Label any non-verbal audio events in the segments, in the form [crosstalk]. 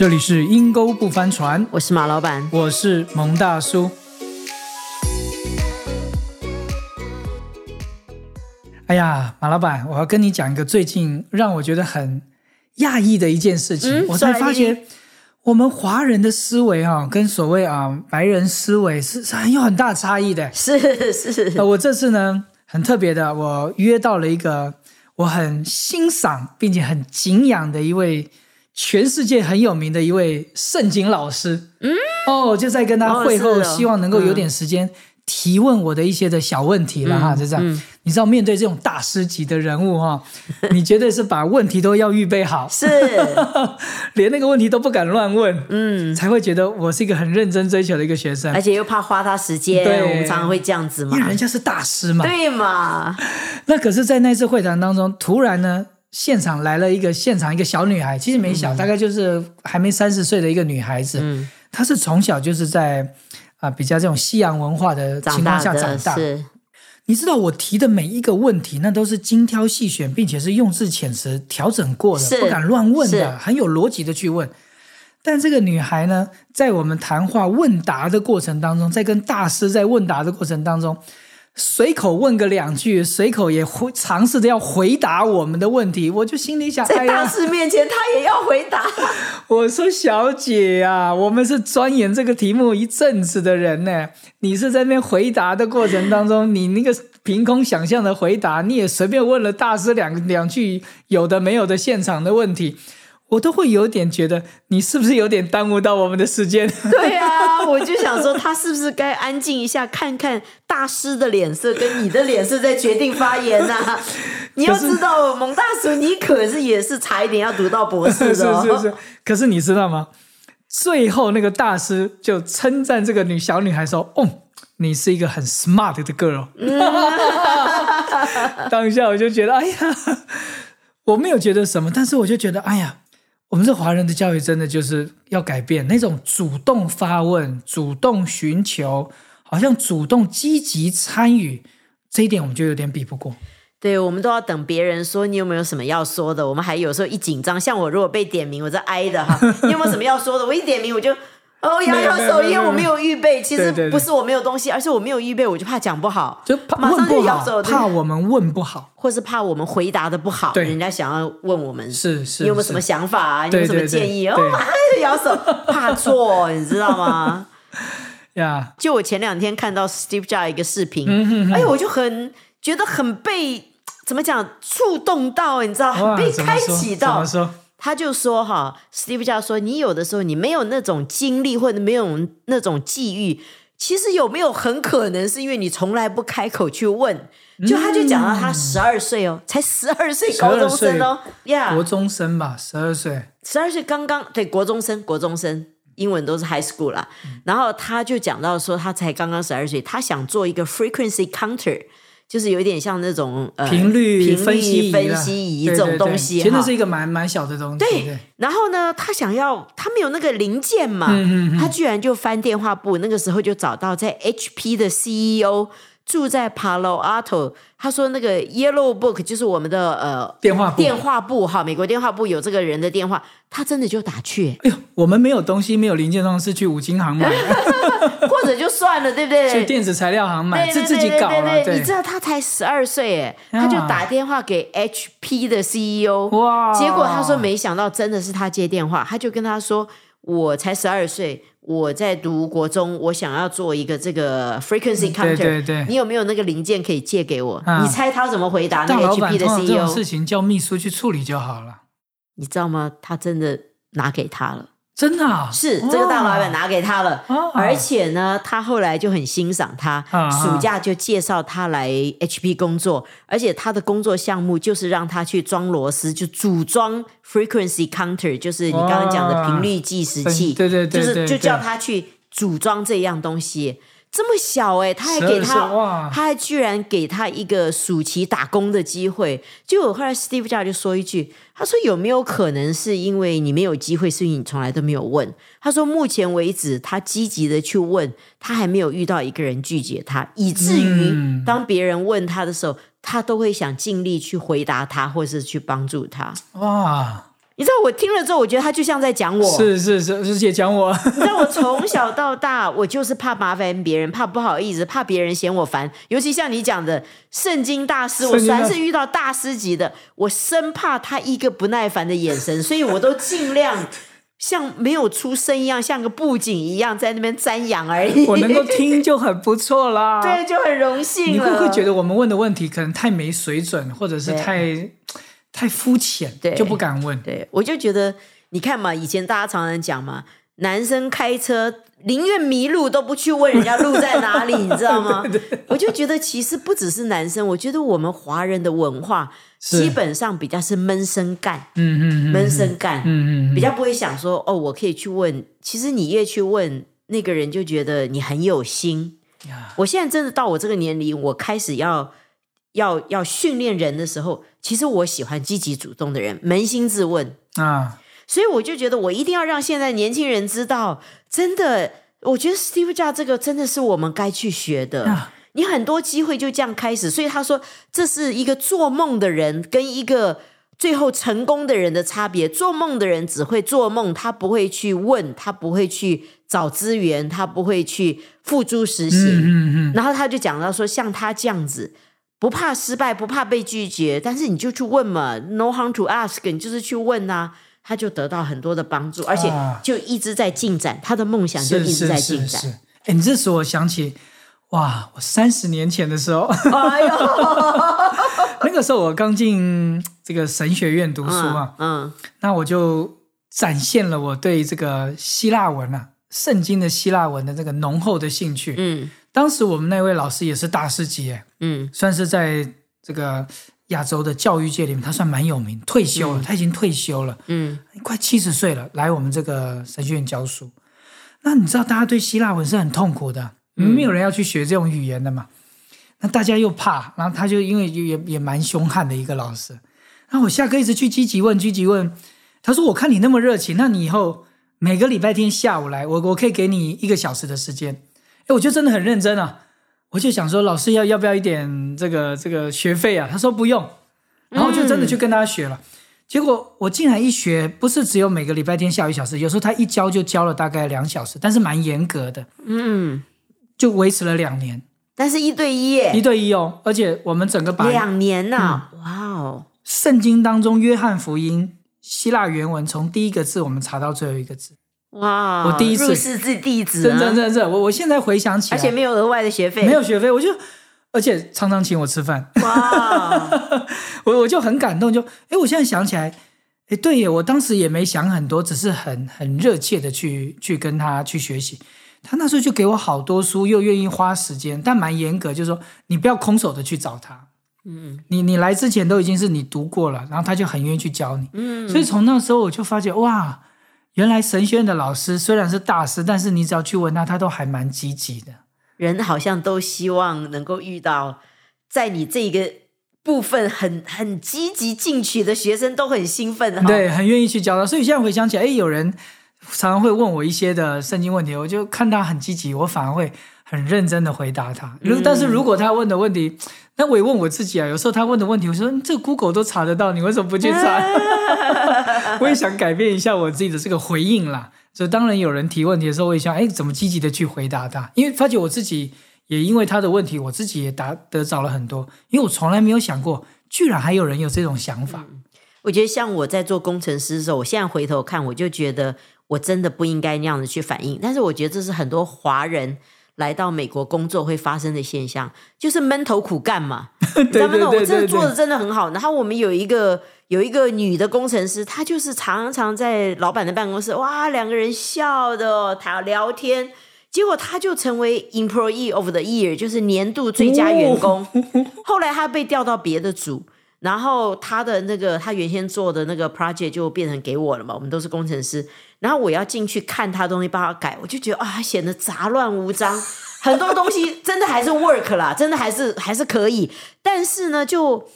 这里是阴沟不翻船，我是马老板。我是蒙大叔。哎呀，马老板，我要跟你讲一个最近让我觉得很讶异的一件事情。嗯我才发觉，我们华人的思维啊，跟所谓啊白人思维是是很有很大差异的。是是呃，我这次呢很特别的，我约到了一个我很欣赏并且很敬仰的一位全世界很有名的一位圣经老师。嗯，哦，就在跟他哦会后，希望能够有点时间提问我的一些的小问题了哈，就这样。嗯你知道，面对这种大师级的人物哈，[laughs] 你绝对是把问题都要预备好，是，[laughs] 连那个问题都不敢乱问，嗯，才会觉得我是一个很认真追求的一个学生而。且又怕花他时间，对我们常常会这样子嘛因为。人家是大师嘛，对嘛？[laughs] 那可是，在那次会谈当中，突然呢，现场来了一个现场一个小女孩，其实没小，大概就是还没三十岁的一个女孩子。嗯，她是从小就是在啊、比较这种西洋文化的情况下长的大。是，你知道我提的每一个问题，那都是精挑细选，并且是用字遣词调整过的，不敢乱问的，很有逻辑的去问。但这个女孩呢，在我们谈话问答的过程当中，在跟大师在问答的过程当中，随口问个两句，随口也会尝试着要回答我们的问题，我就心里想，在大师面前他也要回答。[laughs] 我说小姐呀、我们是钻研这个题目一阵子的人呢，你是在那边回答的过程当中，你那个凭空想象的回答，你也随便问了大师两两句有的没有的现场的问题，我都会有点觉得你是不是有点耽误到我们的时间？[laughs] 对啊，我就想说，他是不是该安静一下，看看大师的脸色跟你的脸色，再决定发言呐、[laughs] 你要知道，蒙大叔，你可是也是差一点要读到博士是的、哦，是是，可是你知道吗？最后那个大师就称赞这个女小女孩说：“哦，你是一个很 smart 的 girl。[laughs] 当下我就觉得，哎呀，我没有觉得什么，但是我就觉得，哎呀，我们这华人的教育真的就是要改变那种主动发问、主动寻求，好像主动积极参与这一点，我们就有点比不过。对，我们都要等别人说你有没有什么要说的，我们还有时候一紧张，像我如果被点名，我在挨的哈，[laughs] 你有没有什么要说的？我一点名我就。哦，摇摇手，因为我没有预备。其实不是我没有东西，而是我没有预备，我就怕讲不好，就怕马上就摇手，怕我们问不好，或是怕我们回答的不好，对人家想要问我们是是，你有没有什么想法啊？你有什么建议？哦，对马上就摇手，怕错，你知道吗？[laughs] 呀？就我前两天看到 Steve Jobs 一个视频，嗯哎，我就很觉得很被怎么讲触动到，你知道，很被开启到？他就说哈，Steve Jobs 说，你有的时候你没有那种经历或者没有那种际遇，其实有没有很可能是因为你从来不开口去问。就他就讲到他十二岁哦，才十二岁高中生哦，呀国，中生吧，十二岁。十二岁刚刚对国中生，国中生英文都是 high school 啦。然后他就讲到说，他才刚刚十二岁，他想做一个 frequency counter，就是有一点像那种呃频率分析仪啦分析仪这种东西哈其实那是一个蛮蛮小的东西。对，然后呢，他想要他没有那个零件嘛，嗯他居然就翻电话簿，那个时候就找到在 HP 的 CEO 住在 Palo Alto，他说那个 Yellow Book 就是我们的呃电话簿。电话簿哈，美国电话簿有这个人的电话，他真的就打去，哎呦，我们没有东西，没有零件，当然是去五金行买，[laughs] 或者就算了，对不对？去电子材料行买，对是自己搞了。对对对你知道他才十二岁哎，他就打电话给 HP 的 CEO，哇结果他说没想到真的是他接电话，他就跟他说我才十二岁，我在读国中，我想要做一个这个 frequency counter，对对你有没有那个零件可以借给我？啊你猜他怎么回答那 HP 的 CEO？事情叫秘书去处理就好了。你知道吗？他真的拿给他了。真的啊？是这个大老板拿给他了，哦。而且呢，他后来就很欣赏他，啊暑假就介绍他来 HP 工作，而且他的工作项目就是让他去装螺丝，就组装 frequency counter，就是你刚刚讲的哇频率计时器，对对对就是就叫他去组装这样东西。这么小哎、他还12给他，他还居然给他一个暑期打工的机会。就我后来 Steve Jobs 就说一句，他说有没有可能是因为你没有机会，是因为你从来都没有问？他说目前为止，他积极的去问，他还没有遇到一个人拒绝他，以至于嗯当别人问他的时候，他都会想尽力去回答他，或是去帮助他。哇，你知道我听了之后，我觉得他就像在讲我。是是是，是姐讲我，[laughs] 你知道我从小到大，我就是怕麻烦别人，怕不好意思，怕别人嫌我烦。尤其像你讲的圣经大师，我凡是遇到大师级的，我生怕他一个不耐烦的眼神，所以我都尽量像没有出声一样，像个布景一样在那边瞻仰而已。我能够听就很不错啦。[laughs] 对，就很荣幸你会不会觉得？我们问的问题可能太没水准，或者是对太太肤浅对，就不敢问？对，我就觉得，你看嘛，以前大家常常讲嘛，男生开车宁愿迷路都不去问人家路在哪里，你知道吗？[laughs] 我就觉得其实不只是男生，我觉得我们华人的文化基本上比较是闷声干，嗯嗯嗯闷声干，嗯嗯比较不会想说哦，我可以去问。其实你越去问那个人，就觉得你很有心。我现在真的到我这个年龄，我开始要要要训练人的时候，其实我喜欢积极主动的人，扪心自问。啊，所以我就觉得，我一定要让现在年轻人知道，真的，我觉得 Steve Jobs 这个真的是我们该去学的。啊你很多机会就这样开始，所以他说这是一个做梦的人跟一个最后成功的人的差别。做梦的人只会做梦，他不会去问，他不会去找资源，他不会去付诸实行。嗯嗯然后他就讲到说，像他这样子，不怕失败，不怕被拒绝，但是你就去问嘛，no harm to ask，你就是去问呐、他就得到很多的帮助，而且啊。就一直在进展，他的梦想嗯，就一直在进展。哎，你这使我想起，哇，我三十年前的时候，哎呦，[laughs] 那个时候我刚进这个神学院读书嘛，嗯。那我就展现了我对这个希腊文啊，圣经的希腊文的这个浓厚的兴趣。嗯当时我们那位老师也是大师级，哎，嗯算是在这个亚洲的教育界里面，他算蛮有名，退休了，他已经退休了，嗯快七十岁了，来我们这个神学院教书。那你知道，大家对希腊文是很痛苦的，没有人要去学这种语言的嘛。那大家又怕，然后他就因为也也蛮凶悍的一个老师。然后我下课一直去积极问，积极问。他说：“我看你那么热情，那你以后每个礼拜天下午来，我我可以给你一个小时的时间。”哎，我就真的很认真啊。我就想说，老师要要不要一点这个这个学费啊？他说不用，然后就真的去跟他学了。结果我竟然一学，不是只有每个礼拜天下午一小时，有时候他一教就教了大概两小时，但是蛮严格的，嗯，就维持了两年，但是一对一耶，一对一哦。而且我们整个把两年呐、嗯哇哦，圣经当中约翰福音希腊原文从第一个字我们查到最后一个字，哇，我第一次入室自弟子、啊，真真真真，我我现在回想起来，而且没有额外的学费，没有学费，我就而且常常请我吃饭，哇，[laughs] 我我就很感动，就哎，我现在想起来，哎，对耶，我当时也没想很多，只是很很热切的去去跟他去学习。他那时候就给我好多书，又愿意花时间，但蛮严格，就是说你不要空手的去找他。嗯，你你来之前都已经是你读过了，然后他就很愿意去教你。嗯，所以从那时候我就发觉，哇，原来神学院的老师虽然是大师，但是你只要去问他，他都还蛮积极的。人好像都希望能够遇到在你这个部分很很积极进取的学生，都很兴奋哈。对，很愿意去教他。所以现在回想起来，哎，有人常常会问我一些的圣经问题，我就看他很积极，我反而会很认真的回答他。如、但是如果他问的问题，那我也问我自己啊，有时候他问的问题，我说嗯这 Google 都查得到，你为什么不去查？[laughs] 我也想改变一下我自己的这个回应啦。所以当然有人提问题的时候，我也想，哎，怎么积极的去回答他？因为发觉我自己也因为他的问题，我自己也答得着了很多，因为我从来没有想过，居然还有人有这种想法。我觉得像我在做工程师的时候，我现在回头看，我就觉得我真的不应该那样子去反应。但是我觉得这是很多华人来到美国工作会发生的现象，就是闷头苦干嘛。[laughs] 我真的做的真的很好。然后我们有一个有一个女的工程师，她就是常常在老板的办公室，哇，两个人笑的哦，谈聊天。结果她就成为 Employee of the Year，就是年度最佳员工。[laughs] 后来她被调到别的组，然后他的那个他原先做的那个 project 就变成给我了嘛，我们都是工程师。然后我要进去看他东西，帮他改，我就觉得啊，她显得杂乱无章。很多东西 [laughs] 真的还是 work 啦，真的还是还是可以，但是呢，就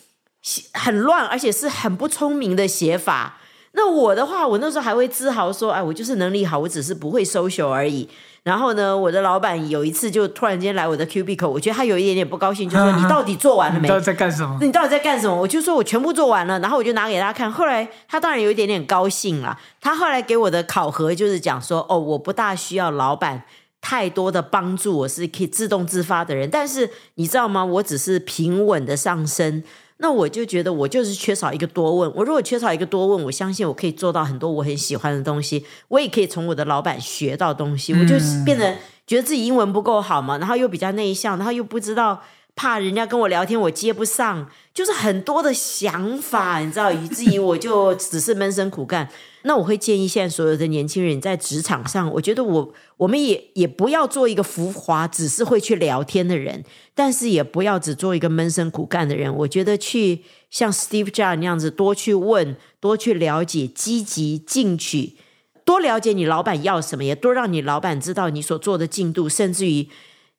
写很乱，而且是很不聪明的写法。那我的话，我那时候还会自豪说，哎，我就是能力好，我只是不会 social 而已。然后呢，我的老板有一次就突然间来我的 cubicle，我觉得他有一点点不高兴，就说：“ [laughs] 你到底做完了没？你到底在干什么？你到底在干什么？”我就说：“我全部做完了。”然后我就拿给他看。后来他当然有一点点高兴了。他后来给我的考核就是讲说：“哦，我不大需要老板太多的帮助，我是可以自动自发的人。但是你知道吗？我只是平稳的上升。”那我就觉得我就是缺少一个多问。我如果缺少一个多问，我相信我可以做到很多我很喜欢的东西。我也可以从我的老板学到东西。我就变得觉得自己英文不够好嘛，然后又比较内向，然后又不知道怕人家跟我聊天我接不上，就是很多的想法，[laughs] 你知道，以至于我就只是闷声苦干。那我会建议现在所有的年轻人在职场上，我觉得我我们也也不要做一个浮华，只是会去聊天的人，但是也不要只做一个闷声苦干的人。我觉得去像 Steve Jobs 那样子，多去问，多去了解，积极进取，多了解你老板要什么，也多让你老板知道你所做的进度，甚至于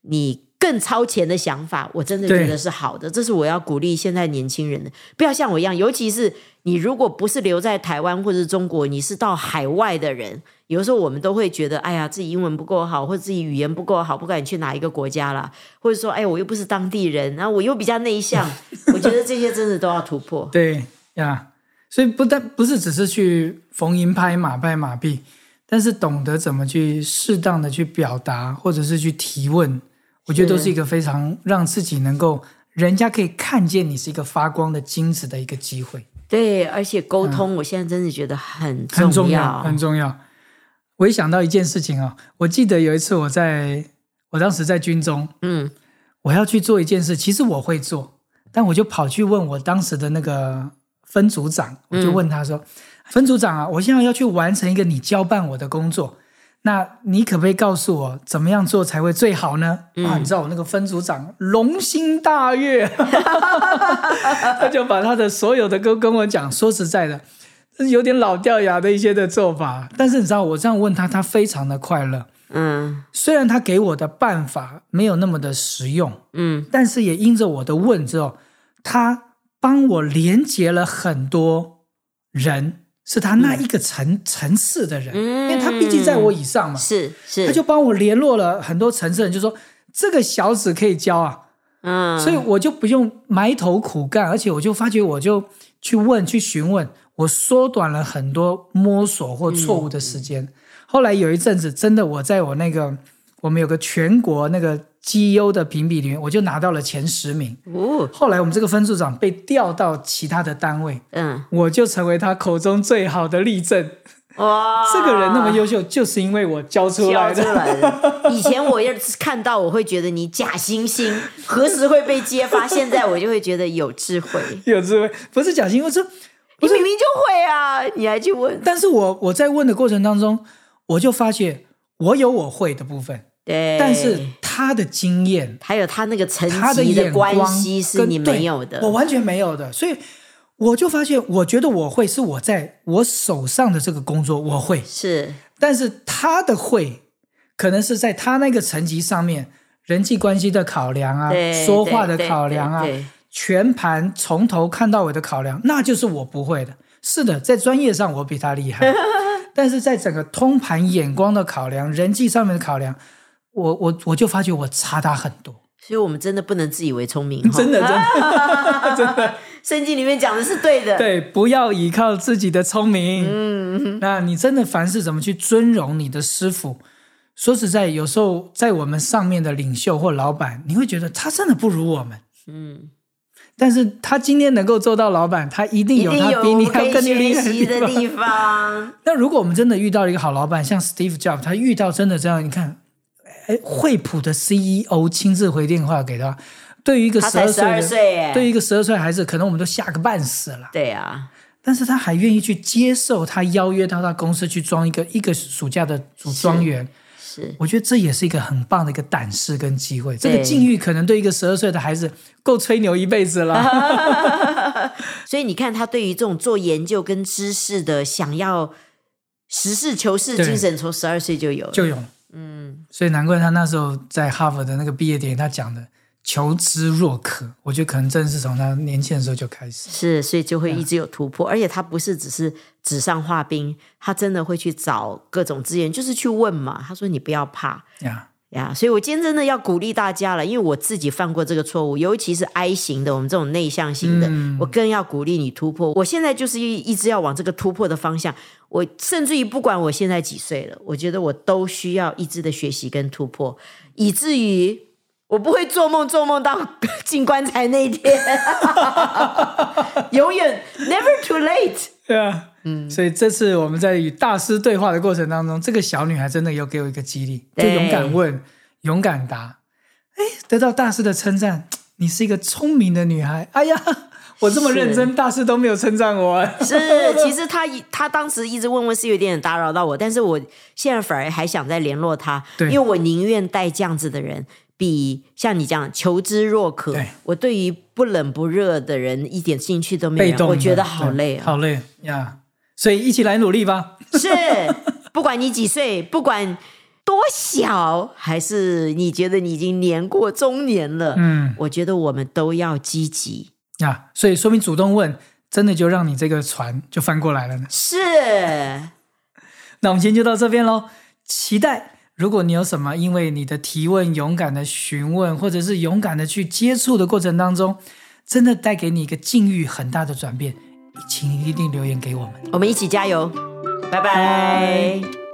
你。更超前的想法，我真的觉得是好的。这是我要鼓励现在年轻人的，不要像我一样。尤其是你，如果不是留在台湾或者中国，你是到海外的人，有时候我们都会觉得，哎呀，自己英文不够好，或者自己语言不够好，不管你去哪一个国家了，或者说，哎，我又不是当地人，然后我又比较内向，[laughs] 我觉得这些真的都要突破。[laughs] 对呀，所以不但不是只是去逢迎拍马拍马屁，但是懂得怎么去适当的去表达，或者是去提问。我觉得都是一个非常让自己能够人家可以看见你是一个发光的金子的一个机会。对，而且沟通，我现在真的觉得很很重要，很重要。我一想到一件事情啊，我记得有一次我在我当时在军中，嗯，我要去做一件事，其实我会做，但我就跑去问我当时的那个分组长，我就问他说：“分组长啊，我现在要去完成一个你交办我的工作。”那你可不可以告诉我怎么样做才会最好呢？啊，你知道我那个分组长龙心大悦，[laughs] 他就把他的所有的都跟我讲。说实在的，有点老掉牙的一些的做法。但是你知道我这样问他，他非常的快乐。嗯，虽然他给我的办法没有那么的实用，嗯，但是也因着我的问之后，他帮我连接了很多人。是他那一个层层次的人，因为他毕竟在我以上嘛，是是，他就帮我联络了很多层次人，就说这个小子可以教啊，嗯，所以我就不用埋头苦干，而且我就发觉我就去问去询问，我缩短了很多摸索或错误的时间。后来有一阵子，真的我在我那个我们有个全国那个。绩优的评比里面，我就拿到了前十名。哦，后来我们这个分组长被调到其他的单位，嗯，我就成为他口中最好的例证。哇，这个人那么优秀，就是因为我教出来的。[laughs] 以前我要是看到，我会觉得你假惺惺，何时会被揭发？现在我就会觉得有智慧，[laughs] 有智慧，不是假惺，我说你明明就会啊，你还去问？但是我我在问的过程当中，我就发现我有我会的部分。对，但是他的经验，还有他那个层级的关系是你没有的，我完全没有的，所以我就发现，我觉得我会是我在我手上的这个工作我会是，但是他的会可能是在他那个层级上面人际关系的考量啊，说话的考量啊，全盘从头看到尾的考量，那就是我不会的。是的，在专业上我比他厉害，[laughs] 但是在整个通盘眼光的考量、人际上面的考量。我我我就发觉我差他很多，所以我们真的不能自以为聪明，[laughs] 真的真的 [laughs] 真的，圣经里面讲的是对的，对，不要依靠自己的聪明，嗯，那你真的凡事怎么去尊荣你的师傅？说实在，有时候在我们上面的领袖或老板，你会觉得他真的不如我们，嗯，但是他今天能够做到老板，他一定有他比你还更厉害的地方。[laughs] 那如果我们真的遇到一个好老板，像 Steve Jobs，他遇到真的这样，你看。哎，惠普的 CEO 亲自回电话给他，对于一个十二岁，对于一个十二岁孩子，可能我们都吓个半死了。对啊，但是他还愿意去接受他邀约到他公司去装一个一个暑假的组装员，是，我觉得这也是一个很棒的一个胆识跟机会。这个境遇可能对一个十二岁的孩子够吹牛一辈子了。[laughs] 所以你看，他对于这种做研究跟知识的想要实事求是精神，从十二岁就有，就有。嗯，所以难怪他那时候在哈佛的那个毕业典礼，他讲的求知若渴。我觉得可能真的是从他年轻的时候就开始。是，所以就会一直有突破，而且他不是只是纸上画兵，他真的会去找各种资源，就是去问嘛。他说你不要怕呀，呀，所以我今天真的要鼓励大家了，因为我自己犯过这个错误，尤其是 I 型的，我们这种内向型的，我更要鼓励你突破。我现在就是一一直要往这个突破的方向，我甚至于不管我现在几岁了，我觉得我都需要一直的学习跟突破，以至于。我不会做梦，做梦到 [laughs] 进棺材那一天，[laughs] 永远 never too late。对啊，嗯，所以这次我们在与大师对话的过程当中，这个小女孩真的有给我一个激励，就勇敢问，勇敢答，哎，得到大师的称赞，你是一个聪明的女孩。哎呀，[laughs] 我这么认真，大师都没有称赞我。是，[laughs] 其实他他当时一直问问是有点打扰到我，但是我现在反而还想再联络他，因为我宁愿带这样子的人。比像你这样求知若渴，我对于不冷不热的人一点兴趣都没有，我觉得好累，好累呀！所以一起来努力吧。[laughs] 是，不管你几岁，不管多小，还是你觉得你已经年过中年了，嗯，我觉得我们都要积极呀。所以说明主动问，真的就让你这个船就翻过来了呢。是。[laughs] 那我们今天就到这边喽，期待。如果你有什么因为你的提问勇敢的询问，或者是勇敢的去接触的过程当中，真的带给你一个境遇很大的转变，请一定留言给我们，我们一起加油，拜。拜。